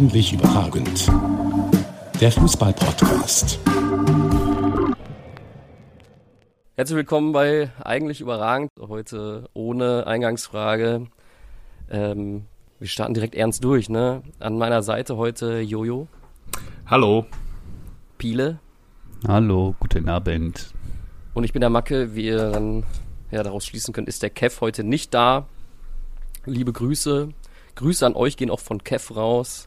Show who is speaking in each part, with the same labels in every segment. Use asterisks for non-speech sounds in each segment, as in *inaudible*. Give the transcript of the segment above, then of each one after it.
Speaker 1: Eigentlich überragend. Der Fußball-Podcast.
Speaker 2: Herzlich willkommen bei Eigentlich überragend. Heute ohne Eingangsfrage. Ähm, wir starten direkt ernst durch, ne? An meiner Seite heute Jojo.
Speaker 3: Hallo.
Speaker 2: Piele.
Speaker 4: Hallo, guten Abend.
Speaker 2: Und ich bin der Macke, wie ihr dann ja, daraus schließen könnt, ist der Kev heute nicht da. Liebe Grüße. Grüße an euch gehen auch von Kev raus.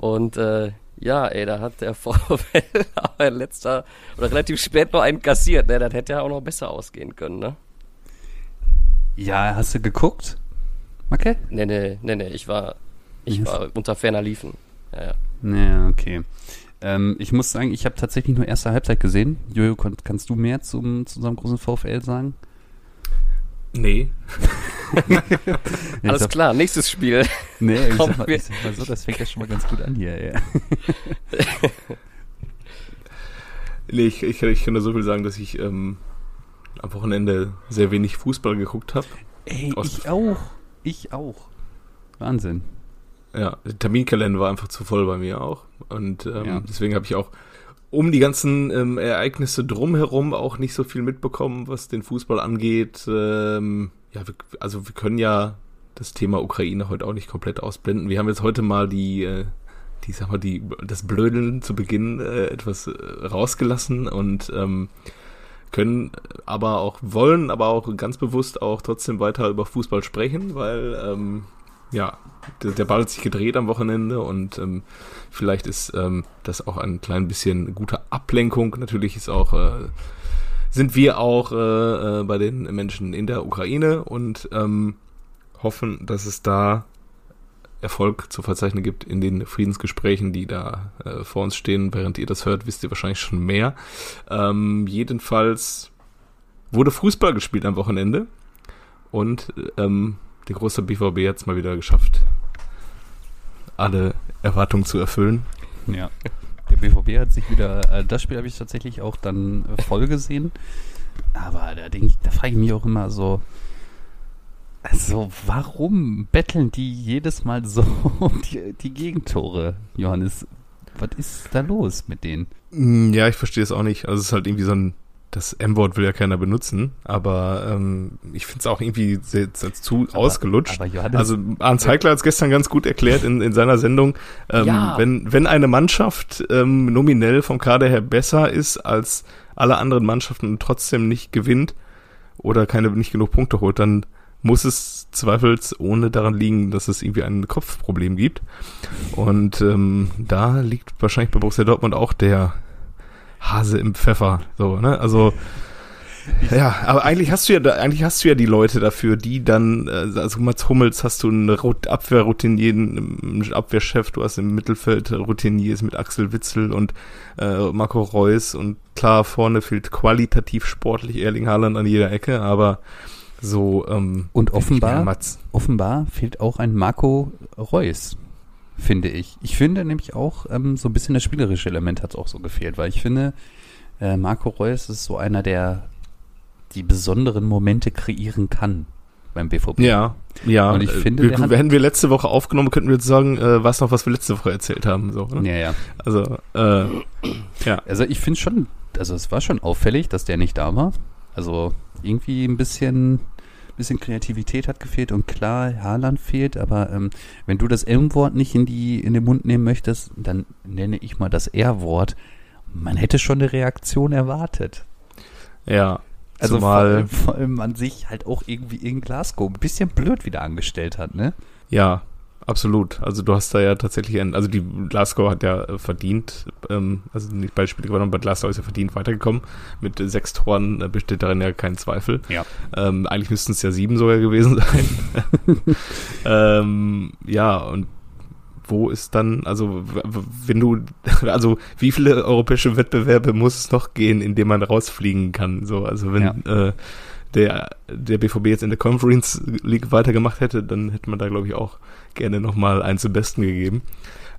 Speaker 2: Und äh, ja, ey, da hat der *laughs* VfL aber letzter oder relativ spät noch einen kassiert. Ne? Das hätte ja auch noch besser ausgehen können, ne?
Speaker 4: Ja, hast du geguckt? Macke?
Speaker 2: Nee, nee, nee, nee, ich war, ich
Speaker 4: Yes.
Speaker 2: war unter ferner Liefen. Ja, ja.
Speaker 4: Ja, okay. Ähm, ich muss sagen, ich habe tatsächlich nur erste Halbzeit gesehen. Jojo, kannst du mehr zum, zu unserem großen VfL sagen?
Speaker 3: Nee. *laughs*
Speaker 2: Alles klar, nächstes Spiel. *laughs*
Speaker 4: Nee, ich sag, mal, ich sag mal so, das fängt ja schon mal ganz gut an hier. Ja. *laughs*
Speaker 3: Nee, ich, ich, ich kann nur so viel sagen, dass ich ähm, am Wochenende sehr wenig Fußball geguckt habe.
Speaker 4: Ey,
Speaker 3: Aus-
Speaker 4: ich auch. Ich auch. Wahnsinn.
Speaker 3: Ja, der Terminkalender war einfach zu voll bei mir auch. Und ähm,
Speaker 4: Ja.
Speaker 3: deswegen habe ich auch um die ganzen ähm, Ereignisse drumherum auch nicht so viel mitbekommen, was den Fußball angeht. Ähm, ja, wir, also wir können ja das Thema Ukraine heute auch nicht komplett ausblenden. Wir haben jetzt heute mal die, äh, die sag mal, die, das Blödeln zu Beginn äh, etwas äh, rausgelassen und ähm, können aber auch, wollen aber auch ganz bewusst auch trotzdem weiter über Fußball sprechen, weil ähm, ja, der, der Ball hat sich gedreht am Wochenende und ähm, vielleicht ist ähm, das auch ein klein bisschen gute Ablenkung. Natürlich ist auch, äh, sind wir auch äh, äh, bei den Menschen in der Ukraine und ähm, hoffen, dass es da Erfolg zu verzeichnen gibt in den Friedensgesprächen, die da äh, vor uns stehen. Während ihr das hört, wisst ihr wahrscheinlich schon mehr. Ähm, jedenfalls wurde Fußball gespielt am Wochenende und ähm, der große BVB hat es mal wieder geschafft, alle Erwartungen zu erfüllen.
Speaker 4: Ja. Der BVB hat sich wieder, äh, das Spiel habe ich tatsächlich auch dann äh, voll gesehen. Aber da denke ich, da frage ich mich auch immer so, also warum betteln die jedes Mal so um *laughs* die, die Gegentore, Johannes? Was ist da los mit denen?
Speaker 3: Mm, Ja, ich verstehe es auch nicht. Also es ist halt irgendwie so ein, das M-Wort will ja keiner benutzen, aber ähm, ich finde es auch irgendwie zu ausgelutscht.
Speaker 4: Aber Johannes,
Speaker 3: Also Arndt Zeigler hat es gestern ganz gut erklärt in, in seiner Sendung. Ähm,
Speaker 2: Ja.
Speaker 3: wenn, wenn eine Mannschaft ähm, nominell vom Kader her besser ist als alle anderen Mannschaften und trotzdem nicht gewinnt oder keine nicht genug Punkte holt, dann muss es zweifelsohne daran liegen, dass es irgendwie ein Kopfproblem gibt. Und ähm, da liegt wahrscheinlich bei Borussia Dortmund auch der Hase im Pfeffer. So, ne? Also ja, aber eigentlich hast du ja da, eigentlich hast du ja die Leute dafür, die dann, äh, also Mats Hummels hast du einen Abwehrroutinier, einen Abwehrchef, du hast im Mittelfeld Routiniers mit Axel Witzel und äh, Marco Reus und klar, vorne fehlt qualitativ sportlich Erling Haaland an jeder Ecke, aber so, ähm,
Speaker 4: Und offenbar- offenbar fehlt auch ein Marco Reus, finde ich. Ich finde nämlich auch, ähm, so ein bisschen das spielerische Element hat es auch so gefehlt, weil ich finde, äh, Marco Reus ist so einer, der die besonderen Momente kreieren kann beim BVB.
Speaker 3: Ja, ja.
Speaker 4: Und ich finde,
Speaker 3: wir, hätten wir letzte Woche aufgenommen, könnten wir jetzt sagen, äh, was noch, was wir letzte Woche erzählt haben. So, ne?
Speaker 4: Ja, ja.
Speaker 3: Also, äh, ja.
Speaker 4: Also ich finde schon, also es war schon auffällig, dass der nicht da war. Also irgendwie ein bisschen, bisschen Kreativität hat gefehlt und klar, Haaland fehlt, aber ähm, wenn du das M-Wort nicht in, die, in den Mund nehmen möchtest, dann nenne ich mal das R-Wort. Man hätte schon eine Reaktion erwartet.
Speaker 3: Ja.
Speaker 4: Also vor, allem- vor allem man sich halt auch irgendwie in Glasgow ein bisschen blöd wieder angestellt hat, ne?
Speaker 3: ja, absolut. Also du hast da ja tatsächlich ein, also die Glasgow hat ja äh, verdient, ähm, also nicht beide Spiele gewonnen, aber Glasgow ist ja verdient weitergekommen. Mit sechs Toren äh, besteht darin ja kein Zweifel.
Speaker 4: Ja.
Speaker 3: Ähm, eigentlich müssten es ja sieben sogar gewesen *laughs* sein. ähm, ja, und wo ist dann, also wenn du, *laughs* also wie viele europäische Wettbewerbe muss es noch gehen, in denen man rausfliegen kann? So, also wenn äh, der, der BVB jetzt in der Conference League weitergemacht hätte, dann hätte man da, glaube ich, auch gerne nochmal einen zum Besten gegeben.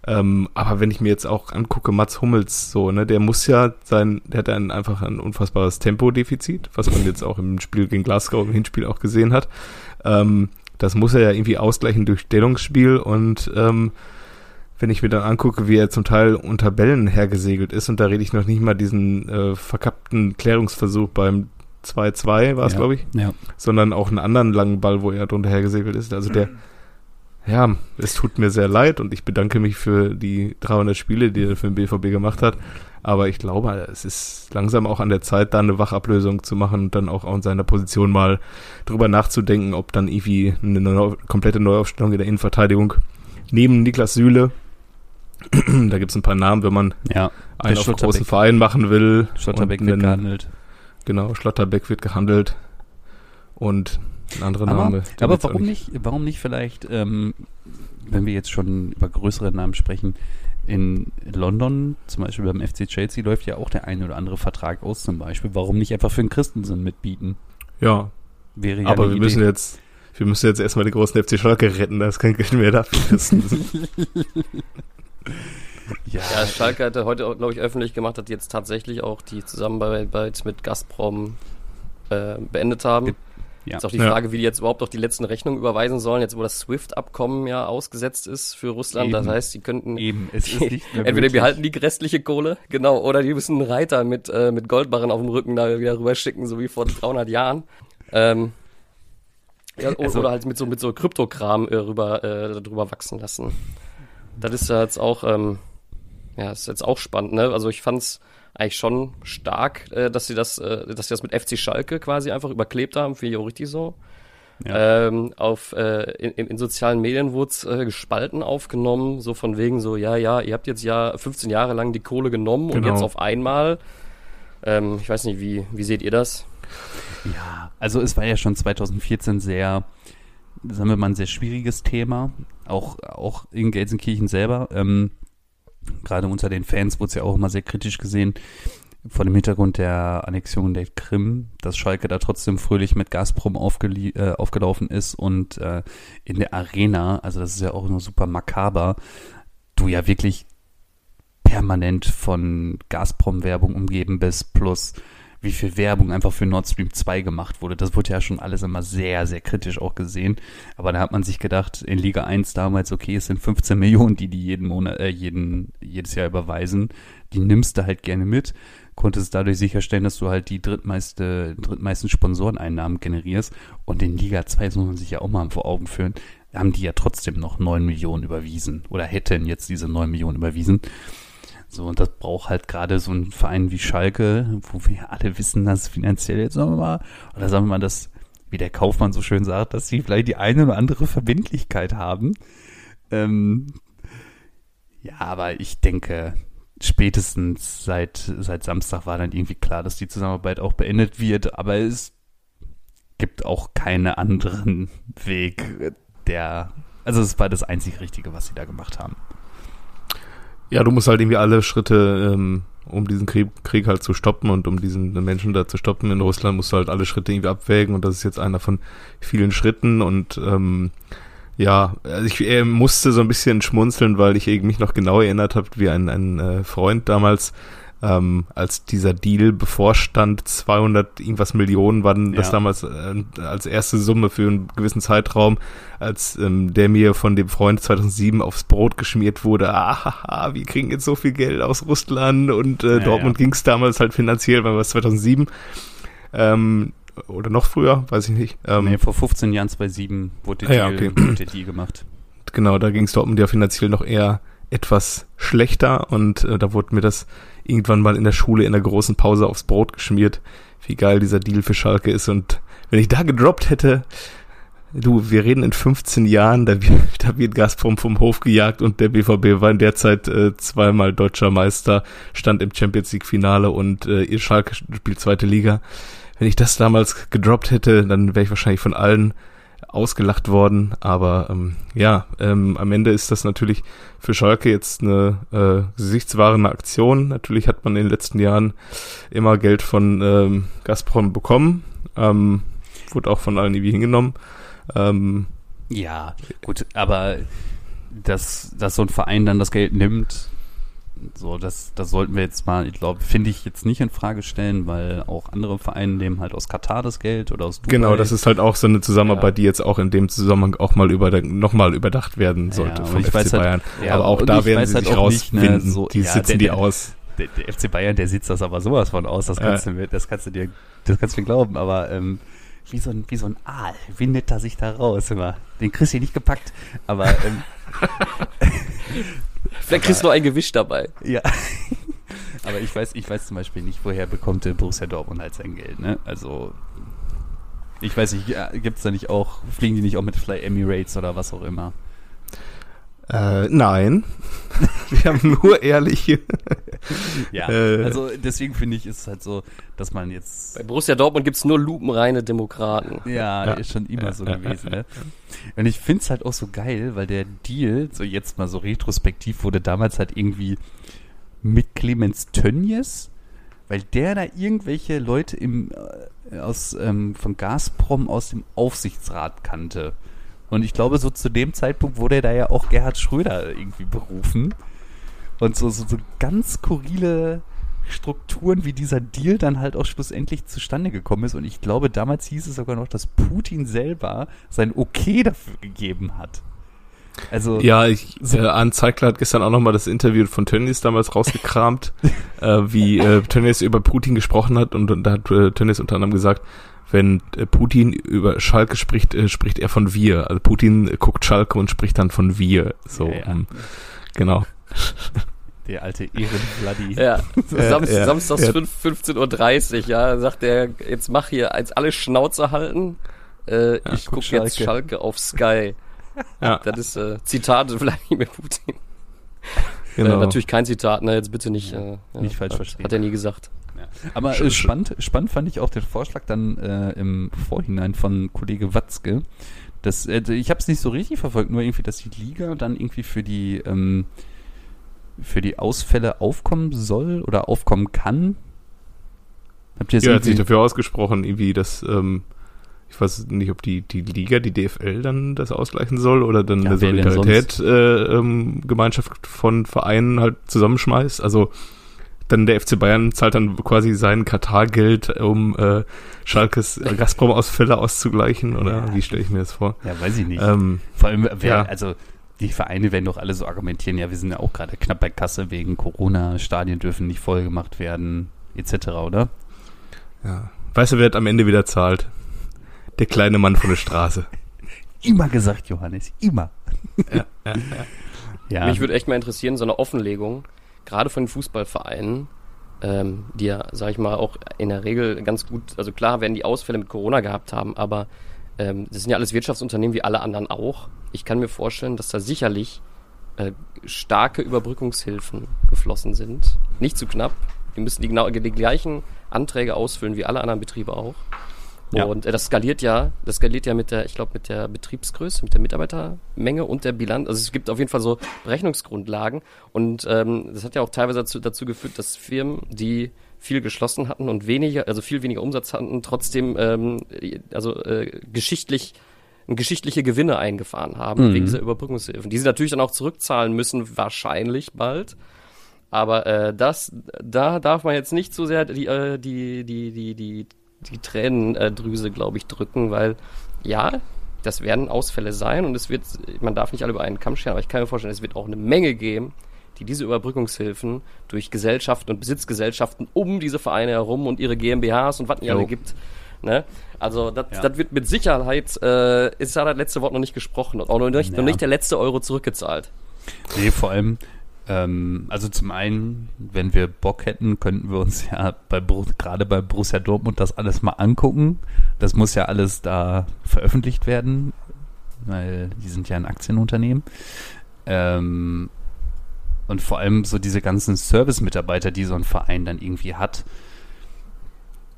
Speaker 3: Ähm, aber wenn ich mir jetzt auch angucke, Mats Hummels, so, ne, der muss ja sein, der hat ein, einfach ein unfassbares Tempodefizit, was man jetzt auch im Spiel gegen Glasgow im Hinspiel auch gesehen hat. Ähm, das muss er ja irgendwie ausgleichen durch Stellungsspiel und ähm, wenn ich mir dann angucke, wie er zum Teil unter Bällen hergesegelt ist, und da rede ich noch nicht mal diesen äh, verkappten Klärungsversuch beim 2-2 war es,
Speaker 4: ja.
Speaker 3: glaube ich,
Speaker 4: Ja.
Speaker 3: sondern auch einen anderen langen Ball, wo er drunter hergesegelt ist. Also der, ja, es tut mir sehr leid und ich bedanke mich für die 300 Spiele, die er für den BVB gemacht hat. Aber ich glaube, es ist langsam auch an der Zeit, da eine Wachablösung zu machen und dann auch in seiner Position mal drüber nachzudenken, ob dann irgendwie eine neu, komplette Neuaufstellung in der Innenverteidigung neben Niklas Süle, *clears throat* da gibt es ein paar Namen, wenn man
Speaker 4: Ja.
Speaker 3: einen auf großen. Verein machen will.
Speaker 4: Schlotterbeck wird gehandelt.
Speaker 3: Genau, Schlotterbeck wird gehandelt und ein anderer
Speaker 4: Aber,
Speaker 3: Name.
Speaker 4: aber warum nicht, warum nicht vielleicht, ähm, wenn wir jetzt schon über größere Namen sprechen, in London, zum Beispiel beim FC Chelsea, läuft ja auch der eine oder andere Vertrag aus zum Beispiel. Warum nicht einfach für den Christensen mitbieten?
Speaker 3: Ja,
Speaker 4: Wäre ja
Speaker 3: aber wir
Speaker 4: Idee.
Speaker 3: müssen jetzt, wir müssen jetzt erstmal den großen FC Schalke retten, da ist kein Geld mehr dafür. *laughs*
Speaker 4: ja,
Speaker 2: Ja, Schalke hatte heute, glaube ich, öffentlich gemacht, dass die jetzt tatsächlich auch die Zusammenarbeit mit Gazprom äh, beendet haben.
Speaker 4: Ja.
Speaker 2: Ist auch die
Speaker 3: Ja.
Speaker 2: Frage, wie die jetzt überhaupt auch die letzten Rechnungen überweisen sollen, jetzt wo das SWIFT-Abkommen ja ausgesetzt ist für Russland. Das
Speaker 4: Eben.
Speaker 2: heißt, die könnten
Speaker 4: eben, es ist nicht mehr *laughs*
Speaker 2: entweder
Speaker 4: möglich.
Speaker 2: wir halten die restliche Kohle, genau, oder die müssen einen Reiter mit, äh, mit Goldbarren auf dem Rücken da wieder rüberschicken, so wie vor 300 Jahren. Ähm, ja,
Speaker 4: Also-
Speaker 2: oder halt mit so, mit so Kryptokram äh, rüber, äh, drüber wachsen lassen. Das ist ja jetzt auch, ähm, ja, ist jetzt auch spannend, ne? Also ich fand's eigentlich schon stark, äh, dass sie das, äh, dass sie das mit FC Schalke quasi einfach überklebt haben, finde ich auch richtig so.
Speaker 4: Ja.
Speaker 2: Ähm, auf, äh, in, in sozialen Medien wurde es äh, gespalten aufgenommen, so von wegen so, ja, ja, ihr habt jetzt ja 15 Jahre lang die Kohle genommen und
Speaker 3: Genau.
Speaker 2: jetzt auf einmal. Ähm, ich weiß nicht, wie, wie seht ihr das?
Speaker 4: Ja, also es war ja schon 2014 sehr, sagen wir mal, ein sehr schwieriges Thema, auch, auch in Gelsenkirchen selber. Ähm, gerade unter den Fans wurde es ja auch immer sehr kritisch gesehen, vor dem Hintergrund der Annexion der Krim, dass Schalke da trotzdem fröhlich mit Gazprom äh, aufgelaufen ist und äh, in der Arena, also das ist ja auch nur super makaber, du ja wirklich permanent von Gazprom-Werbung umgeben bist, plus wie viel Werbung einfach für Nord Stream 2 gemacht wurde. Das wurde ja schon alles immer sehr, sehr kritisch auch gesehen. Aber da hat man sich gedacht, in Liga 1 damals, okay, es sind 15 *laughs* Millionen, die die jeden Monat, äh, jeden, jedes Jahr überweisen. Die nimmst du halt gerne mit, konntest dadurch sicherstellen, dass du halt die drittmeiste, drittmeisten Sponsoreneinnahmen generierst. Und in Liga 2, das muss man sich ja auch mal vor Augen führen, haben die ja trotzdem noch 9 Millionen überwiesen oder hätten jetzt diese 9 Millionen überwiesen. So, und das braucht halt gerade so ein Verein wie Schalke, wo wir alle wissen, dass finanziell jetzt sagen wir mal, oder sagen wir mal, dass, wie der Kaufmann so schön sagt, dass sie vielleicht die eine oder andere Verbindlichkeit haben. Ähm, ja, aber ich denke, spätestens seit, seit Samstag war dann irgendwie klar, dass die Zusammenarbeit auch beendet wird, aber es gibt auch keinen anderen Weg, der, also es war das einzig Richtige, was sie da gemacht haben.
Speaker 3: Ja, du musst halt irgendwie alle Schritte, ähm, um diesen Krieg, Krieg halt zu stoppen und um diesen Menschen da zu stoppen in Russland, musst du halt alle Schritte irgendwie abwägen und das ist jetzt einer von vielen Schritten und ähm, ja, also ich äh, musste so ein bisschen schmunzeln, weil ich mich noch genau erinnert habe, wie ein, ein äh, Freund damals, ähm, als dieser Deal bevorstand, 200 irgendwas Millionen waren das
Speaker 4: Ja.
Speaker 3: damals äh, als erste Summe für einen gewissen Zeitraum, als ähm, der mir von dem Freund 2007 aufs Brot geschmiert wurde, ah, wir kriegen jetzt so viel Geld aus Russland und äh,
Speaker 4: Ja,
Speaker 3: Dortmund
Speaker 4: ja.
Speaker 3: ging es damals halt finanziell, weil wir 2007 ähm, oder noch früher, weiß ich nicht. Ähm,
Speaker 4: nee, vor 15 Jahren, 2007, wurde der, Deal,
Speaker 3: okay.
Speaker 4: wurde der Deal gemacht.
Speaker 3: genau, da ging es Dortmund ja finanziell noch eher etwas schlechter und äh, da wurde mir das irgendwann mal in der Schule in der großen Pause aufs Brot geschmiert, wie geil dieser Deal für Schalke ist und wenn ich da gedroppt hätte, du, wir reden in 15 Jahren, da wird, *laughs* da wird Gazprom vom Hof gejagt und der BVB war in der Zeit äh, zweimal deutscher Meister, stand im Champions League Finale und äh, ihr Schalke spielt zweite Liga. Wenn ich das damals gedroppt hätte, dann wäre ich wahrscheinlich von allen ausgelacht worden. Aber ähm, ja, ähm, am Ende ist das natürlich für Schalke jetzt eine äh, gesichtswahrende Aktion. Natürlich hat man in den letzten Jahren immer Geld von ähm, Gazprom bekommen. Ähm, wurde auch von allen irgendwie hingenommen. Ähm,
Speaker 4: Ja, gut, aber dass, dass so ein Verein dann das Geld nimmt, So, das, das sollten wir jetzt mal, ich glaube, finde ich jetzt nicht in Frage stellen, weil auch andere Vereine nehmen halt aus Katar das Geld oder aus
Speaker 3: Dubai. Genau, das ist halt auch so eine Zusammenarbeit, ja. die jetzt auch in dem Zusammenhang auch mal über nochmal überdacht werden sollte
Speaker 4: ja, vom FC
Speaker 3: halt-
Speaker 4: Bayern.
Speaker 3: Halt, aber auch da werden sie halt sich rausfinden. Nicht, ne, so, die sitzen
Speaker 4: der,
Speaker 3: die aus.
Speaker 4: Der, der, FC Bayern, der sitzt das aber sowas von aus, das kannst, du, mir, das kannst du dir, das kannst du mir glauben, aber ähm, wie so ein, wie so ein Aal windet er sich da raus immer. Den kriegst du nicht gepackt, aber ähm, *laughs* *laughs*
Speaker 2: Vielleicht kriegst du noch ein Gewicht dabei.
Speaker 4: Ja. *laughs* Aber ich weiß, ich weiß zum Beispiel nicht, woher bekommt der Borussia Dortmund halt sein Geld, ne? Also, ich weiß nicht, gibt es da nicht auch, fliegen die nicht auch mit Fly Emirates oder was auch immer?
Speaker 3: Äh, nein. *laughs* Wir haben nur ehrliche. *laughs*
Speaker 4: ja, äh, also deswegen finde ich, ist es halt so, dass man jetzt.
Speaker 2: Bei Borussia Dortmund gibt es nur lupenreine Demokraten.
Speaker 4: Ja, ja, ist schon immer ja, so gewesen, ne? Und ich finde es halt auch so geil, weil der Deal, so jetzt mal so retrospektiv, wurde damals halt irgendwie mit Clemens Tönnies, weil der da irgendwelche Leute im, äh, aus, ähm, von Gazprom aus dem Aufsichtsrat kannte. Und ich glaube, so zu dem Zeitpunkt wurde da ja auch Gerhard Schröder irgendwie berufen. Und so, so, so ganz skurrile Strukturen, wie dieser Deal dann halt auch schlussendlich zustande gekommen ist. Und ich glaube, damals hieß es sogar noch, dass Putin selber sein Okay dafür gegeben hat.
Speaker 3: Also ja, ich, so äh, Arne Zeigler hat gestern auch nochmal das Interview von Tönnies damals rausgekramt, *laughs* äh, wie äh, Tönnies über Putin gesprochen hat und, und da hat äh, Tönnies unter anderem gesagt, wenn äh, Putin über Schalke spricht, äh, spricht er von wir. Also Putin guckt Schalke und spricht dann von wir. So, ja, ja. Um, genau.
Speaker 4: Der alte Ehrenvladi.
Speaker 2: Ja, *laughs* Sam ja, samstags ja. 15.30 Uhr, ja, sagt er, jetzt mach hier eins alle Schnauze halten. Äh, ja, ich guck, guck jetzt Schalke auf Sky. Ja. Das ist äh, Zitat Wladimir Putin. *laughs* Genau. Äh, natürlich kein Zitat, ne, jetzt bitte nicht, äh,
Speaker 4: nicht falsch verstehen.
Speaker 2: Hat er nie gesagt.
Speaker 4: Aber äh, spannend, spannend fand ich auch den Vorschlag dann äh, im Vorhinein von Kollege Watzke. Das, äh, ich habe es nicht so richtig verfolgt, nur irgendwie, dass die Liga dann irgendwie für die ähm, für die Ausfälle aufkommen soll oder aufkommen kann.
Speaker 3: Habt ihr ja, hat sich dafür ausgesprochen, irgendwie, dass ähm, ich weiß nicht, ob die, die Liga, die DFL dann das ausgleichen soll oder dann ja, eine Solidarität äh, ähm, von Vereinen halt zusammenschmeißt. Also dann der FC Bayern zahlt dann quasi sein Katar-Geld, um äh, Schalkes äh, *laughs* Gazprom-Ausfälle auszugleichen, oder ja. wie stelle ich mir das vor?
Speaker 4: Ja, weiß ich nicht. Ähm, vor allem, wer, ja. also die Vereine werden doch alle so argumentieren, ja, wir sind ja auch gerade knapp bei Kasse wegen Corona, Stadien dürfen nicht voll gemacht werden, etc., oder?
Speaker 3: Ja. Weißt du, wer am Ende wieder zahlt? Der kleine Mann von der Straße. *laughs*
Speaker 4: immer gesagt, Johannes, immer. Ja,
Speaker 2: ja. Mich würde echt mal interessieren, so eine Offenlegung, gerade von den Fußballvereinen, ähm, die ja, sag ich mal, auch in der Regel ganz gut, also klar werden die Ausfälle mit Corona gehabt haben, aber ähm, das sind ja alles Wirtschaftsunternehmen wie alle anderen auch. Ich kann mir vorstellen, dass da sicherlich äh, starke Überbrückungshilfen geflossen sind. Nicht zu knapp. Die müssen die, genau, die gleichen Anträge ausfüllen wie alle anderen Betriebe auch. Ja. Und äh, das skaliert ja, das skaliert ja mit der, ich glaube, mit der Betriebsgröße, mit der Mitarbeitermenge und der Bilanz. Also es gibt auf jeden Fall so Berechnungsgrundlagen. Und ähm, das hat ja auch teilweise dazu, dazu geführt, dass Firmen, die viel geschlossen hatten und weniger, also viel weniger Umsatz hatten, trotzdem ähm, also äh, geschichtlich geschichtliche Gewinne eingefahren haben mhm. wegen dieser Überbrückungshilfen, die sie natürlich dann auch zurückzahlen müssen, wahrscheinlich bald. Aber äh, das, da darf man jetzt nicht so sehr die, äh, die, die, die, die die Tränendrüse, glaube ich, drücken, weil ja, das werden Ausfälle sein und es wird, man darf nicht alle über einen Kamm scheren, aber ich kann mir vorstellen, es wird auch eine Menge geben, die diese Überbrückungshilfen durch Gesellschaften und Besitzgesellschaften um diese Vereine herum und ihre GmbHs und was nicht alle gibt, ne? Also das, ja. wird mit Sicherheit, äh, ist ja das letzte Wort noch nicht gesprochen und auch noch nicht, ja. noch nicht der letzte Euro zurückgezahlt.
Speaker 4: Nee, vor allem, ähm, also zum einen, wenn wir Bock hätten, könnten wir uns ja bei gerade bei Borussia Dortmund das alles mal angucken. Das muss ja alles da veröffentlicht werden, weil die sind ja ein Aktienunternehmen. Ähm, und vor allem so diese ganzen Service-Mitarbeiter, die so ein Verein dann irgendwie hat,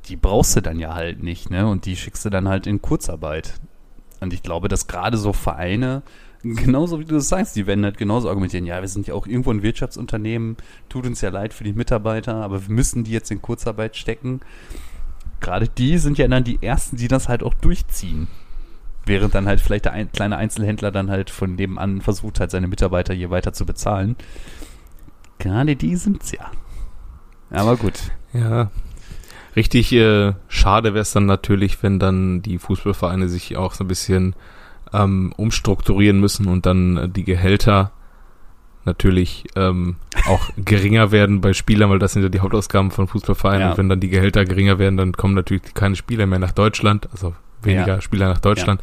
Speaker 4: die brauchst du dann ja halt nicht, ne? Und die schickst du dann halt in Kurzarbeit. Und ich glaube, dass gerade so Vereine, genauso wie du das sagst, die werden halt genauso argumentieren, ja, wir sind ja auch irgendwo ein Wirtschaftsunternehmen, tut uns ja leid für die Mitarbeiter, aber wir müssen die jetzt in Kurzarbeit stecken. Gerade die sind ja dann die Ersten, die das halt auch durchziehen. Während dann halt vielleicht der ein, kleine Einzelhändler dann halt von nebenan versucht halt seine Mitarbeiter hier weiter zu bezahlen. Gerade die sind's ja. Aber gut.
Speaker 3: Ja. Richtig äh, schade wäre es dann natürlich, wenn dann die Fußballvereine sich auch so ein bisschen ähm, umstrukturieren müssen und dann äh, die Gehälter natürlich ähm, *laughs* auch geringer werden bei Spielern, weil das sind ja die Hauptausgaben von Fußballvereinen.
Speaker 4: Ja.
Speaker 3: Und wenn dann die Gehälter geringer werden, dann kommen natürlich keine Spieler mehr nach Deutschland, also weniger
Speaker 4: Ja.
Speaker 3: Spieler nach Deutschland.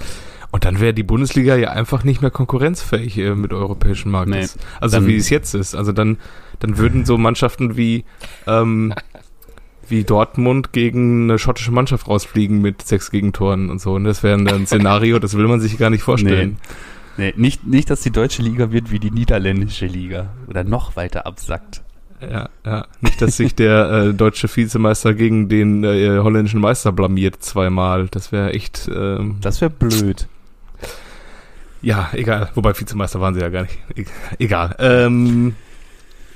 Speaker 3: Und dann wäre die Bundesliga ja einfach nicht mehr konkurrenzfähig äh, mit europäischen Markt.
Speaker 4: Nee.
Speaker 3: Also wie es jetzt ist. Also dann, dann würden so Mannschaften wie ähm, *laughs* wie Dortmund gegen eine schottische Mannschaft rausfliegen mit sechs Gegentoren und so. Und das wäre dann ein Szenario, das will man sich gar nicht vorstellen.
Speaker 4: Nee, nicht, nicht, dass die deutsche Liga wird wie die niederländische Liga. Oder noch weiter absackt.
Speaker 3: Ja, ja. Nicht, dass sich der äh, deutsche Vizemeister gegen den äh, holländischen Meister blamiert zweimal. Das wäre echt, ähm,
Speaker 4: Das wäre blöd.
Speaker 3: ja, egal. Wobei Vizemeister waren sie ja gar nicht. E egal. Ähm,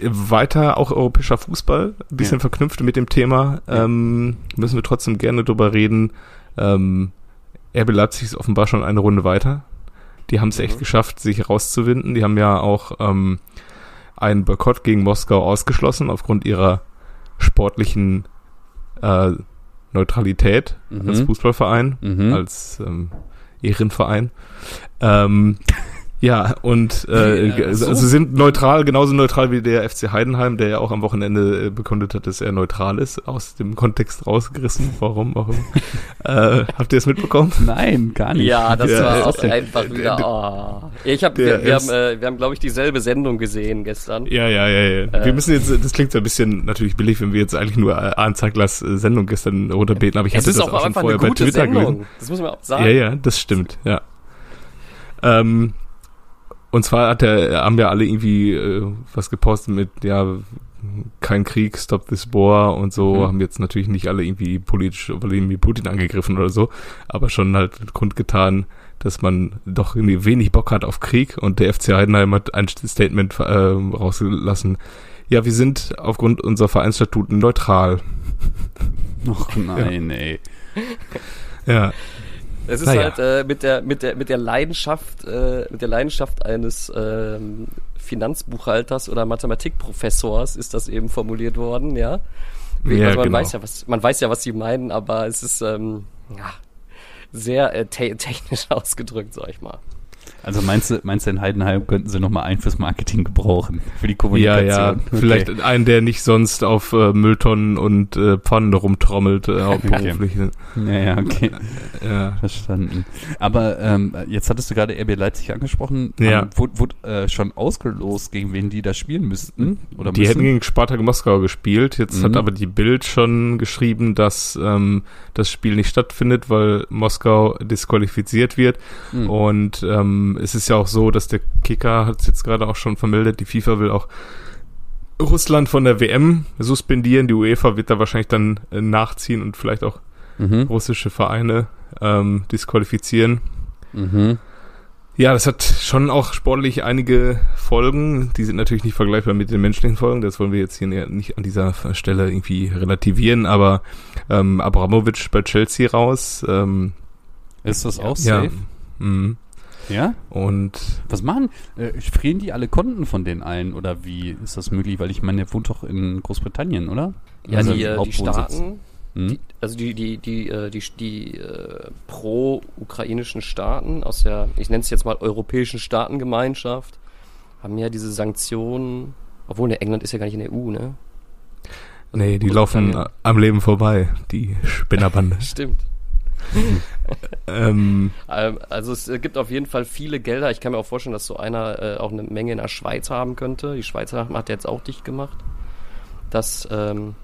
Speaker 3: weiter auch europäischer Fußball, ein bisschen
Speaker 4: Ja.
Speaker 3: verknüpft mit dem Thema. Ähm, müssen wir trotzdem gerne drüber reden. Ähm, RB Leipzig ist offenbar schon eine Runde weiter. Die haben es echt
Speaker 2: Mhm.
Speaker 3: geschafft, sich rauszuwinden. Die haben ja auch ähm, einen Boykott gegen Moskau ausgeschlossen aufgrund ihrer sportlichen äh, Neutralität
Speaker 4: Mhm.
Speaker 3: als Fußballverein,
Speaker 4: Mhm.
Speaker 3: als ähm, Ehrenverein. Ähm, *laughs* ja, und äh,
Speaker 2: Ja,
Speaker 3: also
Speaker 2: so.
Speaker 3: also sind neutral, genauso neutral wie der FC Heidenheim, der ja auch am Wochenende äh, bekundet hat, dass er neutral ist, aus dem Kontext rausgerissen. Warum auch immer. *laughs* äh, habt ihr es mitbekommen?
Speaker 4: Nein, gar nicht.
Speaker 2: Ja, das
Speaker 3: Ja,
Speaker 2: war
Speaker 3: äh,
Speaker 2: auch
Speaker 3: der-
Speaker 2: einfach
Speaker 3: der-
Speaker 2: wieder.
Speaker 3: der-
Speaker 2: Oh. Ich hab,
Speaker 3: der
Speaker 2: wir, wir haben, äh, wir haben, glaube ich, dieselbe Sendung gesehen gestern.
Speaker 3: Ja, ja, ja, ja.
Speaker 2: Äh.
Speaker 3: wir müssen jetzt, das klingt so ein bisschen natürlich billig, wenn wir jetzt eigentlich nur äh, Arndt Zeiglers äh, Sendung gestern runterbeten, aber ich
Speaker 2: Es
Speaker 3: hatte das
Speaker 2: auch
Speaker 3: auch schon
Speaker 2: einfach
Speaker 3: vorher
Speaker 2: eine
Speaker 3: bei
Speaker 2: gute
Speaker 3: Twitter gelesen.
Speaker 2: Sendung. Das muss man auch sagen.
Speaker 3: Ja, ja, das stimmt, ja. Ähm, und zwar hat der, haben ja alle irgendwie äh, was gepostet mit, ja, kein Krieg, stop this war und so,
Speaker 4: Mhm.
Speaker 3: haben jetzt natürlich nicht alle irgendwie politisch Wladimir Putin angegriffen oder so, aber schon halt kundgetan, dass man doch irgendwie wenig Bock hat auf Krieg und der FC Heidenheim hat ein Statement äh, rausgelassen. Ja, wir sind aufgrund unserer Vereinsstatuten neutral.
Speaker 4: Och *laughs* nein, ey.
Speaker 3: Ja,
Speaker 2: Es ist
Speaker 3: Naja.
Speaker 2: halt äh, mit der mit der mit der Leidenschaft äh, mit der Leidenschaft eines ähm, Finanzbuchhalters oder Mathematikprofessors ist das eben formuliert worden, ja.
Speaker 3: Ja,
Speaker 2: also man
Speaker 3: genau.
Speaker 2: weiß ja was man weiß ja was sie meinen, aber es ist ähm, ja, sehr äh, te technisch *laughs* ausgedrückt, sag ich mal.
Speaker 4: Also meinst du, meinst du, in Heidenheim könnten sie nochmal einen fürs Marketing gebrauchen? Für die
Speaker 3: Ja,
Speaker 4: Kommunikation?
Speaker 3: ja,
Speaker 4: Okay.
Speaker 3: vielleicht einen, der nicht sonst auf äh, Mülltonnen und äh, Pfannen rumtrommelt, äh, *laughs* hauptberuflich.
Speaker 4: Ja, ja, okay. *laughs*
Speaker 3: Ja.
Speaker 4: Verstanden. Aber ähm, jetzt hattest du gerade RB Leipzig angesprochen.
Speaker 3: Ja.
Speaker 4: Ähm, wurde wurde äh, schon ausgelost, gegen wen die da spielen müssten? Oder
Speaker 3: Die
Speaker 4: müssen?
Speaker 3: hätten gegen Spartak Moskau gespielt. Jetzt
Speaker 4: Mhm.
Speaker 3: hat aber die Bild schon geschrieben, dass ähm, das Spiel nicht stattfindet, weil Moskau disqualifiziert wird.
Speaker 4: Mhm.
Speaker 3: Und ähm, es ist ja auch so, dass der Kicker hat es jetzt gerade auch schon vermeldet, die FIFA will auch Russland von der WM suspendieren. Die UEFA wird da wahrscheinlich dann äh, nachziehen und vielleicht auch
Speaker 4: Mhm.
Speaker 3: russische Vereine ähm, disqualifizieren.
Speaker 4: Mhm.
Speaker 3: Ja, das hat schon auch sportlich einige Folgen. Die sind natürlich nicht vergleichbar mit den menschlichen Folgen. Das wollen wir jetzt hier nicht an dieser Stelle irgendwie relativieren. Aber ähm, Abramovic bei Chelsea raus. Ähm,
Speaker 4: Ist das auch
Speaker 3: ja.
Speaker 4: safe?
Speaker 3: Mhm.
Speaker 4: Ja?
Speaker 3: Und
Speaker 4: Was machen? Äh, frieren die alle Konten von den ein? Oder wie ist das möglich? Weil ich meine, der wohnt doch in Großbritannien, oder?
Speaker 2: Ja,
Speaker 4: Also
Speaker 2: die, äh, die. Staaten,
Speaker 4: Hm?
Speaker 2: die, also die, die, die, äh, die, die äh, pro-ukrainischen Staaten aus der, ich nenne es jetzt mal europäischen Staatengemeinschaft, haben ja diese Sanktionen, obwohl ne, England ist ja gar nicht in der EU, ne? Also
Speaker 3: nee, die laufen am Leben vorbei, die Spinnerbande. *laughs*
Speaker 2: Stimmt. *laughs*
Speaker 3: ähm,
Speaker 2: Ähm, also es äh, gibt auf jeden Fall viele Gelder. Ich kann mir auch vorstellen, dass so einer äh, auch eine Menge in der Schweiz haben könnte. Die Schweizer hat jetzt auch dicht gemacht. Dass, ähm,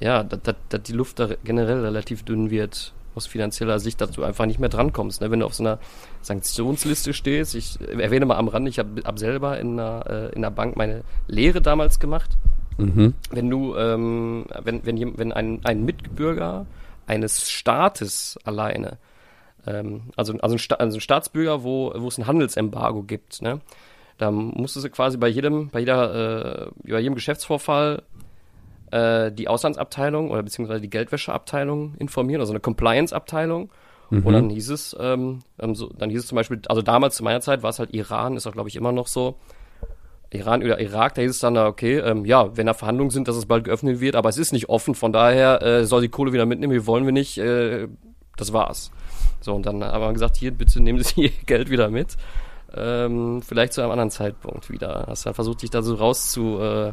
Speaker 2: ja, dass, dass, die Luft da generell relativ dünn wird aus finanzieller Sicht, dass du einfach nicht mehr drankommst. Ne? Wenn du auf so einer Sanktionsliste stehst, ich erwähne mal am Rand, ich habe hab selber in einer, äh, in einer Bank meine Lehre damals gemacht
Speaker 4: Mhm.
Speaker 2: wenn du, ähm, wenn, wenn, wenn ein, ein Mitbürger eines Staates alleine, ähm, also, also, ein, Sta also ein Staatsbürger, wo, wo es ein Handelsembargo gibt, ne, da musstest du quasi bei jedem, bei jeder, äh, bei jedem Geschäftsvorfall äh, die Auslandsabteilung oder beziehungsweise die Geldwäscheabteilung informieren, also eine Compliance-Abteilung. Und dann hieß es, ähm, ähm, so, dann hieß es zum Beispiel, also damals zu meiner Zeit war es halt Iran, ist auch glaube ich immer noch so, Iran oder Irak, da hieß es dann, okay, ähm, ja, wenn da Verhandlungen sind, dass es bald geöffnet wird, aber es ist nicht offen, von daher äh, soll die Kohle wieder mitnehmen, wir wollen wir nicht, äh, das war's. So, und dann haben wir gesagt, hier, bitte nehmen Sie *laughs* Ihr Geld wieder mit. Ähm, vielleicht zu einem anderen Zeitpunkt wieder. Hast dann versucht, dich da so raus zu äh,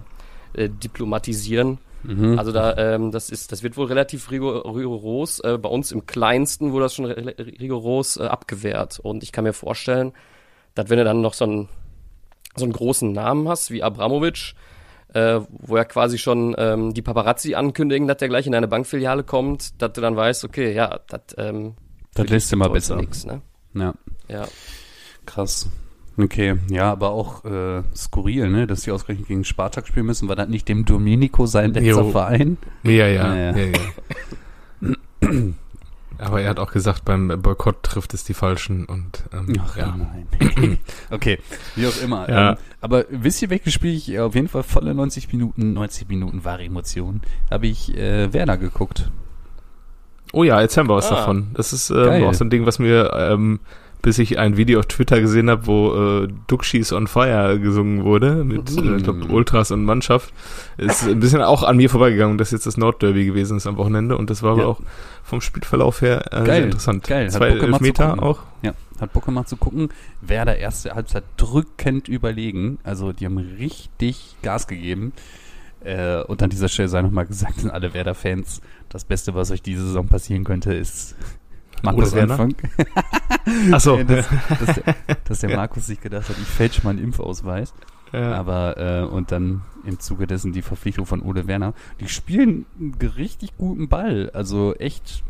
Speaker 2: äh, diplomatisieren.
Speaker 4: Mhm.
Speaker 2: Also da, ähm, das ist, das wird wohl relativ rigor rigoros. Äh, bei uns im Kleinsten wurde das schon rigoros äh, abgewehrt. Und ich kann mir vorstellen, dass wenn du dann noch so einen, so einen großen Namen hast wie Abramovic, äh, wo ja quasi schon ähm, die Paparazzi ankündigen, dass der gleich in eine Bankfiliale kommt, dass du dann weißt, okay, ja, das ähm,
Speaker 4: Das lässt immer besser.
Speaker 2: Nix, ne?
Speaker 4: Ja,
Speaker 2: Ja.
Speaker 4: krass. Okay, ja, aber auch äh, skurril, ne, dass die ausgerechnet gegen Spartak spielen müssen. War das nicht dem Domenico sein letzter
Speaker 3: Jo.
Speaker 4: Verein?
Speaker 3: Ja, ja,
Speaker 4: Ja,
Speaker 3: ja,
Speaker 4: ja. *clears throat*
Speaker 3: ja. *clears throat* Aber er hat auch gesagt, beim Boykott trifft es die Falschen und ähm,
Speaker 4: Ach
Speaker 3: ja.
Speaker 4: nein. *clears throat* okay, wie auch immer.
Speaker 3: Ja.
Speaker 4: Ähm, aber wisst ihr, welches Spiel ich auf jeden Fall volle 90 Minuten, 90 Minuten wahre Emotionen, habe ich äh, Werder geguckt.
Speaker 3: Oh ja, erzähl mal was
Speaker 2: Ah.
Speaker 3: davon. Das ist ähm, auch so ein Ding, was mir, ähm, bis ich ein Video auf Twitter gesehen habe, wo äh, Duxchis on Fire gesungen wurde, mit äh, ich glaub,
Speaker 4: Mm.
Speaker 3: Ultras und Mannschaft, ist ein bisschen auch an mir vorbeigegangen, dass jetzt das Nordderby gewesen ist am Wochenende und das war aber
Speaker 4: Ja.
Speaker 3: auch vom Spielverlauf her äh,
Speaker 4: Geil,
Speaker 3: sehr interessant.
Speaker 4: geil. Hat
Speaker 3: Zwei
Speaker 4: Bock gemacht zu
Speaker 3: Elfmeter auch.
Speaker 4: Ja, hat Bock gemacht zu gucken. Werder erste Halbzeit drückend überlegen. Also die haben richtig Gas gegeben. Äh, und an dieser Stelle sei nochmal gesagt, sind alle Werder-Fans, das Beste, was euch diese Saison passieren könnte, ist Markus
Speaker 3: Werner?
Speaker 4: Anfang.
Speaker 3: Achso,
Speaker 4: Äh, dass, dass, der, dass der *laughs* Markus sich gedacht hat, ich fälsche mal einen Impfausweis.
Speaker 3: ja.
Speaker 4: Aber, äh, und dann im Zuge dessen die Verpflichtung von Ole Werner. Die spielen einen richtig guten Ball. Also echt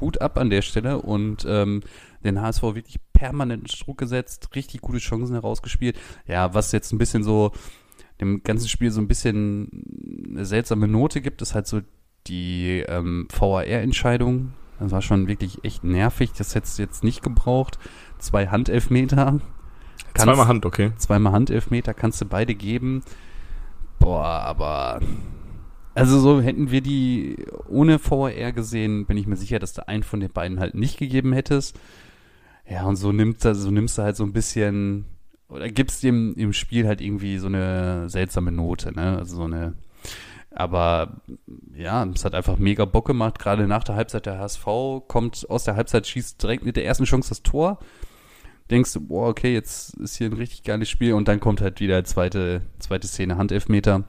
Speaker 4: Hut ab an der Stelle und ähm, den HSV wirklich permanent in Druck gesetzt, richtig gute Chancen herausgespielt. Ja, was jetzt ein bisschen so dem ganzen Spiel so ein bisschen eine seltsame Note gibt, ist halt so die ähm, VAR-Entscheidung. Das war schon wirklich echt nervig. Das hättest du jetzt nicht gebraucht. Zwei Handelfmeter. Kannst-
Speaker 3: Zweimal Hand, okay.
Speaker 4: Zweimal Handelfmeter kannst du beide geben. Boah, aber. Also so hätten wir die ohne VAR gesehen, bin ich mir sicher, dass du einen von den beiden halt nicht gegeben hättest. Ja, und so nimmst du, so nimmst du halt so ein bisschen, oder gibst dem im Spiel halt irgendwie so eine seltsame Note, ne? Also so eine. Aber ja, es hat einfach mega Bock gemacht. Gerade nach der Halbzeit der HSV kommt aus der Halbzeit, schießt direkt mit der ersten Chance das Tor. Denkst du, boah, okay, jetzt ist hier ein richtig geiles Spiel. Und dann kommt halt wieder zweite, zweite Szene, Handelfmeter,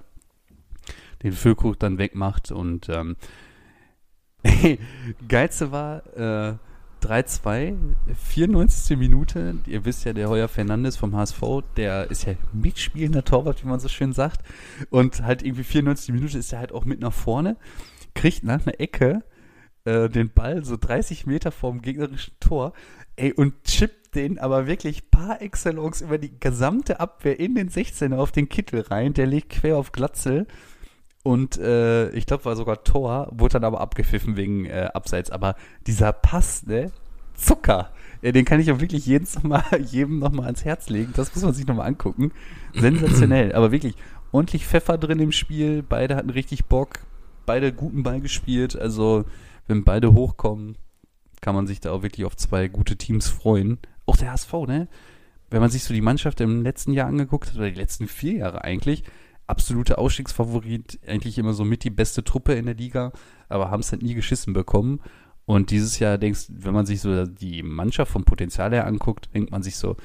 Speaker 4: den Füllkrug dann wegmacht. Und ähm, *laughs* geilste war äh, 3-2, 94. Minute, ihr wisst ja, der Heuer Fernandes vom HSV, der ist ja mitspielender Torwart, wie man so schön sagt und halt irgendwie 94. Minute ist er halt auch mit nach vorne, kriegt nach einer Ecke äh, den Ball so 30 Meter vorm gegnerischen Tor Ey, und chippt den aber wirklich par excellence über die gesamte Abwehr in den 16er auf den Kittel rein. Der liegt quer auf Glatzel. Und äh, ich glaube, war sogar Tor, wurde dann aber abgepfiffen wegen äh, Abseits. Aber dieser Pass, ne? Zucker. Ja, den kann ich auch wirklich jedes mal, *laughs* jedem nochmal ans Herz legen. Das muss man sich nochmal angucken. Sensationell. aber wirklich ordentlich Pfeffer drin im Spiel. Beide hatten richtig Bock. Beide guten Ball gespielt. Also, wenn beide hochkommen, kann man sich da auch wirklich auf zwei gute Teams freuen. Auch der HSV, ne? Wenn man sich so die Mannschaft im letzten Jahr angeguckt hat, oder die letzten vier Jahre eigentlich, absolute Ausstiegsfavorit, eigentlich immer so mit die beste Truppe in der Liga, aber haben es halt nie geschissen bekommen. Und dieses Jahr denkst, wenn man sich so die Mannschaft vom Potenzial her anguckt, denkt man sich so,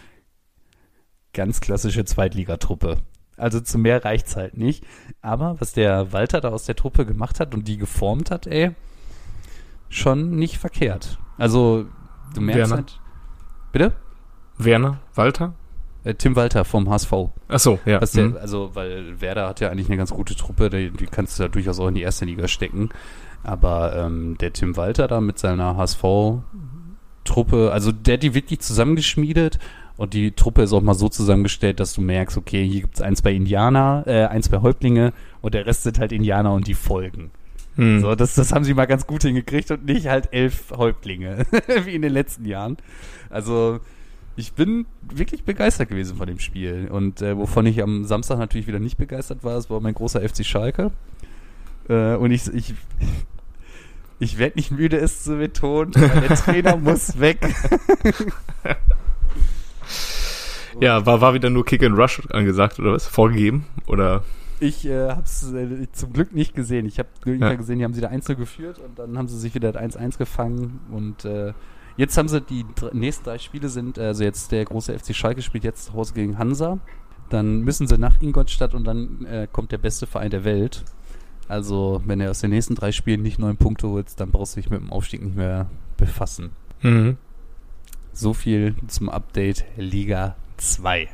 Speaker 4: ganz klassische Zweitligatruppe. Also zu mehr reicht's halt nicht. Aber was der Walter da aus der Truppe gemacht hat und die geformt hat, ey, schon nicht verkehrt. Also, du merkst
Speaker 3: Werner.
Speaker 4: halt. Bitte?
Speaker 3: Werner, Walter?
Speaker 4: Äh, Tim Walter vom HSV.
Speaker 3: Achso, ja.
Speaker 4: Was der,
Speaker 3: mhm.
Speaker 4: also, weil Werder hat ja eigentlich eine ganz gute Truppe, die, die kannst du ja durchaus auch in die erste Liga stecken. Aber ähm, der Tim Walter da mit seiner HSV-Truppe, also der hat die wirklich zusammengeschmiedet und die Truppe ist auch mal so zusammengestellt, dass du merkst, okay, hier gibt's ein, zwei Indianer, äh, ein, zwei Häuptlinge und der Rest sind halt Indianer und die folgen.
Speaker 3: Hm.
Speaker 4: So, das, das haben sie mal ganz gut hingekriegt und nicht halt elf Häuptlinge, *laughs* wie in den letzten Jahren. Also, ich bin wirklich begeistert gewesen von dem Spiel. Und äh, wovon ich am Samstag natürlich wieder nicht begeistert war, das war mein großer FC Schalke. Äh, und ich, ich, ich werde nicht müde, es zu betonen, der *laughs* Trainer muss weg. *laughs*
Speaker 3: Ja, war, war wieder nur Kick and Rush angesagt, oder was? Vorgegeben? Oder?
Speaker 4: Ich äh, habe es äh, zum Glück nicht gesehen. Ich habe
Speaker 3: Ja.
Speaker 4: gesehen, die haben sie da 1 geführt und dann haben sie sich wieder 1-1 gefangen und äh, jetzt haben sie die dr nächsten drei Spiele sind, also jetzt der große FC Schalke spielt jetzt zu Hause gegen Hansa. Dann müssen sie nach Ingolstadt und dann äh, kommt der beste Verein der Welt. Also, wenn er aus den nächsten drei Spielen nicht neun Punkte holt, dann brauchst du dich mit dem Aufstieg nicht mehr befassen.
Speaker 3: Mhm.
Speaker 4: So viel zum Update Liga 2.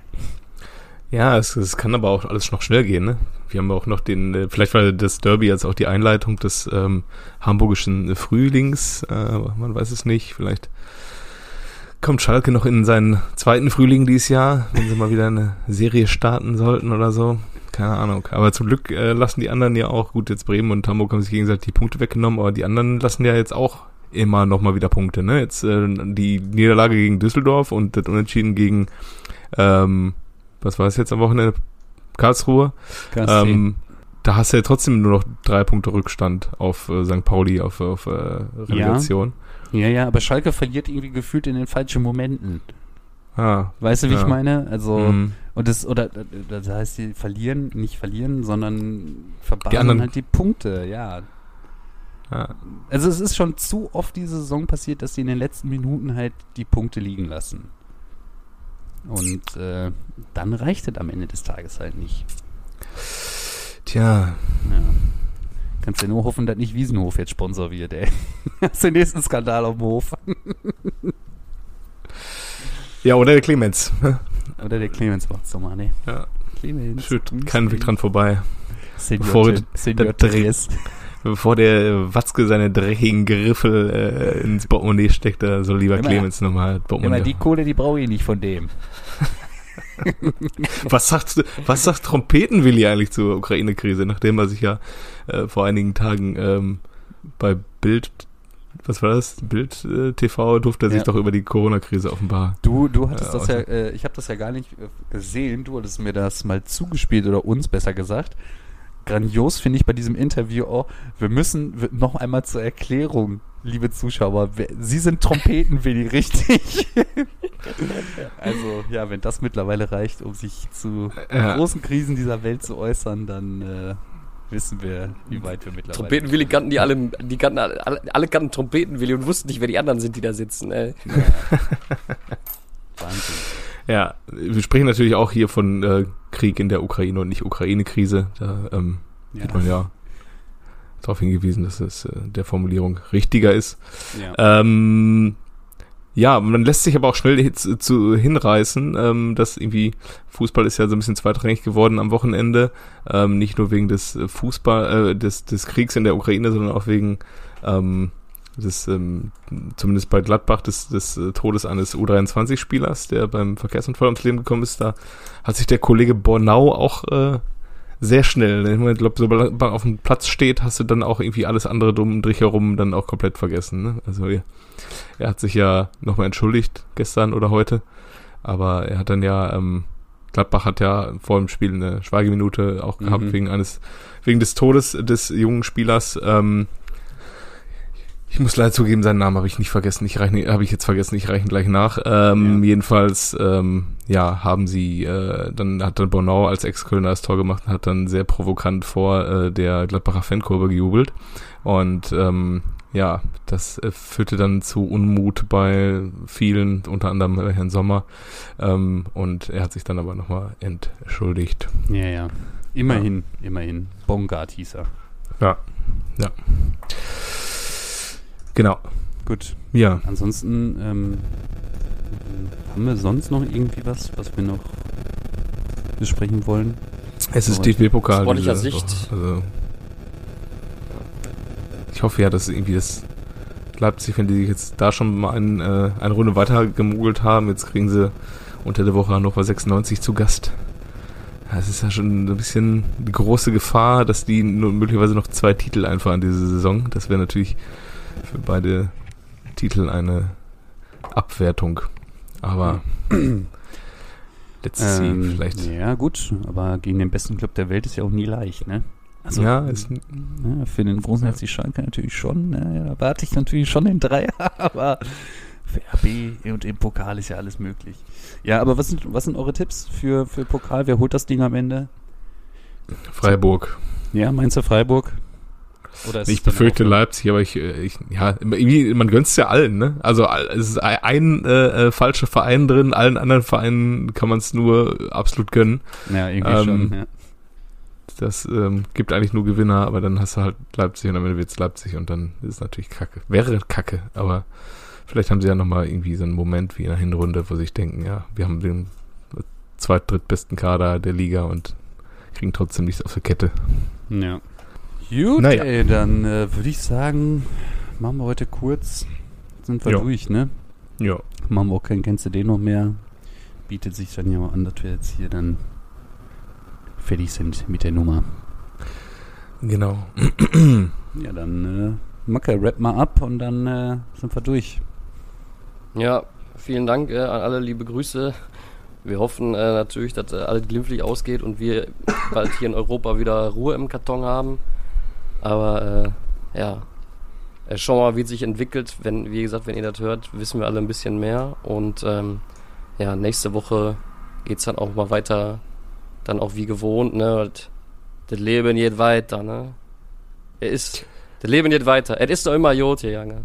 Speaker 3: Ja, es, es kann aber auch alles noch schnell gehen, ne? Wir haben auch noch den, äh, vielleicht war das Derby jetzt auch die Einleitung des ähm, hamburgischen Frühlings, äh, man weiß es nicht, vielleicht kommt Schalke noch in seinen zweiten Frühling dieses Jahr, wenn sie mal wieder eine Serie starten sollten oder so. Keine Ahnung. Aber zum Glück äh, lassen die anderen ja auch, gut, jetzt Bremen und Hamburg haben sich gegenseitig die Punkte weggenommen, aber die anderen lassen ja jetzt auch immer noch mal wieder Punkte, ne? Jetzt äh, die Niederlage gegen Düsseldorf und das Unentschieden gegen ähm, was war es jetzt am Wochenende? Karlsruhe. Ähm, da hast du ja trotzdem nur noch drei Punkte Rückstand auf äh, St. Pauli, auf, auf äh, Relegation.
Speaker 4: ja, ja, aber Schalke verliert irgendwie gefühlt in den falschen Momenten.
Speaker 3: Ah,
Speaker 4: Weißt du, wie
Speaker 3: Ja.
Speaker 4: ich meine? Also,
Speaker 3: mm,
Speaker 4: und das, oder, äh, das heißt, die verlieren, nicht verlieren, sondern
Speaker 3: anderen-
Speaker 4: halt die Punkte, ja.
Speaker 3: ja.
Speaker 4: Also, es ist schon zu oft diese Saison passiert, dass sie in den letzten Minuten halt die Punkte liegen lassen. Und äh, dann reicht es am Ende des Tages halt nicht.
Speaker 3: Tja,
Speaker 4: Ja. Kannst ja nur hoffen, dass nicht Wiesenhof jetzt Sponsor wird, ey. *laughs* Das ist der nächste Skandal auf dem Hof. *laughs*
Speaker 3: ja, oder der Clemens.
Speaker 4: Oder der Clemens macht's doch mal, ne?
Speaker 3: Ja.
Speaker 4: Clemens.
Speaker 3: Führt keinen Weg dran vorbei.
Speaker 4: Senior,
Speaker 3: Bevor
Speaker 4: Senior Therese.
Speaker 3: Bevor der Watzke seine dreckigen Griffel äh, ins Portemonnaie steckt, da soll lieber
Speaker 4: Immer-
Speaker 3: Clemens nochmal
Speaker 4: Immer
Speaker 3: Portemonnaie.
Speaker 4: die Kohle, die brauche ich nicht von dem. *laughs* *laughs*
Speaker 3: Was sagt, was sagt Trompetenwilli eigentlich zur Ukraine-Krise, nachdem er sich ja äh, vor einigen Tagen ähm, bei Bild, was war das? Bild äh, TV durfte er sich
Speaker 4: Ja.
Speaker 3: doch über die Corona-Krise offenbar.
Speaker 4: Du, du hattest
Speaker 3: Ja,
Speaker 4: das ja, äh, ich habe das ja gar nicht äh, gesehen. Du hattest mir das mal zugespielt oder uns besser gesagt. Grandios finde ich bei diesem Interview auch. Wir müssen noch einmal zur Erklärung, liebe Zuschauer. Sie sind Trompetenwilli, *laughs* richtig? *laughs* also, ja, wenn das mittlerweile reicht, um sich zu
Speaker 3: Ja.
Speaker 4: großen Krisen dieser Welt zu äußern, dann äh, wissen wir, wie weit wir mittlerweile
Speaker 2: Trompetenwilli kannten die alle, die kannten alle, alle, kannten Trompetenwilli und wussten nicht, wer die anderen sind, die da sitzen, ey. *laughs*
Speaker 4: Wahnsinn.
Speaker 3: Ja, wir sprechen natürlich auch hier von äh, Krieg in der Ukraine und nicht Ukraine-Krise. Da ähm,
Speaker 4: Ja.
Speaker 3: hat man ja darauf hingewiesen, dass es äh, der Formulierung richtiger ist.
Speaker 4: Ja.
Speaker 3: Ähm, ja, man lässt sich aber auch schnell zu, zu hinreißen, ähm, dass irgendwie Fußball ist ja so ein bisschen zweitrangig geworden am Wochenende, ähm, nicht nur wegen des äh, Fußball, äh, des, des Kriegs in der Ukraine, sondern auch wegen ähm, des, ähm, zumindest bei Gladbach, des, des äh, Todes eines U23-Spielers, der beim Verkehrsunfall ums Leben gekommen ist. Da hat sich der Kollege Bornau auch äh, sehr schnell, ich glaube, sobald man auf dem Platz steht, hast du dann auch irgendwie alles andere drum dich herum dann auch komplett vergessen. Ne? Also ja, er hat sich ja nochmal entschuldigt gestern oder heute, aber er hat dann ja, ähm, Gladbach hat ja vor dem Spiel eine Schweigeminute auch gehabt
Speaker 4: Mhm.
Speaker 3: wegen eines, wegen des Todes des jungen Spielers. Ähm, ich muss leider zugeben, seinen Namen habe ich nicht vergessen. Ich reiche, habe ich jetzt vergessen. Ich reiche ihn gleich nach. Ähm,
Speaker 4: Ja.
Speaker 3: Jedenfalls, ähm, ja, haben sie, äh, dann hat dann Bonau als Ex-Kölner das Tor gemacht und hat dann sehr provokant vor äh, der Gladbacher Fankurve gejubelt. Und ähm, ja, das äh, führte dann zu Unmut bei vielen, unter anderem Herrn Sommer. Ähm, und er hat sich dann aber nochmal entschuldigt.
Speaker 4: Ja, ja. Immerhin, immerhin. Bongard hieß er.
Speaker 3: Ja, ja. Genau.
Speaker 4: Gut.
Speaker 3: Ja,
Speaker 4: Ansonsten ähm, haben wir sonst noch irgendwie was, was wir noch besprechen wollen?
Speaker 3: es ist DFB-Pokal.
Speaker 2: sportlicher Sicht.
Speaker 3: Also, ich hoffe ja, dass irgendwie das Leipzig, wenn die sich jetzt da schon mal ein, äh, eine Runde weiter gemogelt haben, jetzt kriegen sie unter der Woche Hannover 96 zu Gast. Es ist ja schon ein bisschen die große Gefahr, dass die nur möglicherweise noch zwei Titel einfahren diese Saison. Das wäre natürlich für beide Titel eine Abwertung. Aber let's see,
Speaker 4: Ähm,
Speaker 3: vielleicht.
Speaker 4: Ja, gut, aber gegen den besten Club der Welt ist ja auch nie leicht, ne? Also,
Speaker 3: ja, ist,
Speaker 4: ja, für den großen FC Schalke natürlich schon. Ne? Da warte ich natürlich schon den Dreier, *laughs* aber für RB und im Pokal ist ja alles möglich. Ja, aber was sind, was sind eure Tipps für, für Pokal? Wer holt das Ding am Ende?
Speaker 3: Freiburg.
Speaker 4: Ja, meinst du Freiburg?
Speaker 3: Ich befürchte Leipzig, aber ich, äh, ich ja, irgendwie, man gönnt's ja allen, ne? Also es ist ein äh, äh, falscher Verein drin, allen anderen Vereinen kann man es nur absolut gönnen.
Speaker 4: Ja, irgendwie ähm, schon, ja.
Speaker 3: Das ähm, gibt eigentlich nur Gewinner, aber dann hast du halt Leipzig und am Ende wird's Leipzig und dann ist es natürlich Kacke. Wäre Kacke, aber vielleicht haben sie ja nochmal irgendwie so einen Moment wie in der Hinrunde, wo sie sich denken, ja, wir haben den zweit-, drittbesten Kader der Liga und kriegen trotzdem nichts auf der Kette.
Speaker 4: Ja. Gut, naja. ey, dann äh, würde ich sagen, machen wir heute kurz, sind wir jo. durch, ne?
Speaker 3: Ja.
Speaker 4: Machen wir auch kein Kennst du den noch mehr. Bietet sich dann ja mal an, dass wir jetzt hier dann fertig sind mit der Nummer.
Speaker 3: Genau.
Speaker 4: ja, dann äh, Macke, rap mal ab und dann äh, sind wir durch.
Speaker 2: Ja, vielen Dank äh, an alle, liebe Grüße. Wir hoffen äh, natürlich, dass äh, alles glimpflich ausgeht und wir bald hier in Europa wieder Ruhe im Karton haben. Aber äh, ja, schauen wir mal, wie es sich entwickelt. Wenn, wie gesagt, wenn ihr das hört, wissen wir alle ein bisschen mehr. Und ähm, ja, nächste Woche geht es dann auch mal weiter, dann auch wie gewohnt, ne? Das Leben geht weiter, ne? Er ist, das Leben geht weiter. Es ist doch immer Jod hier, Junge.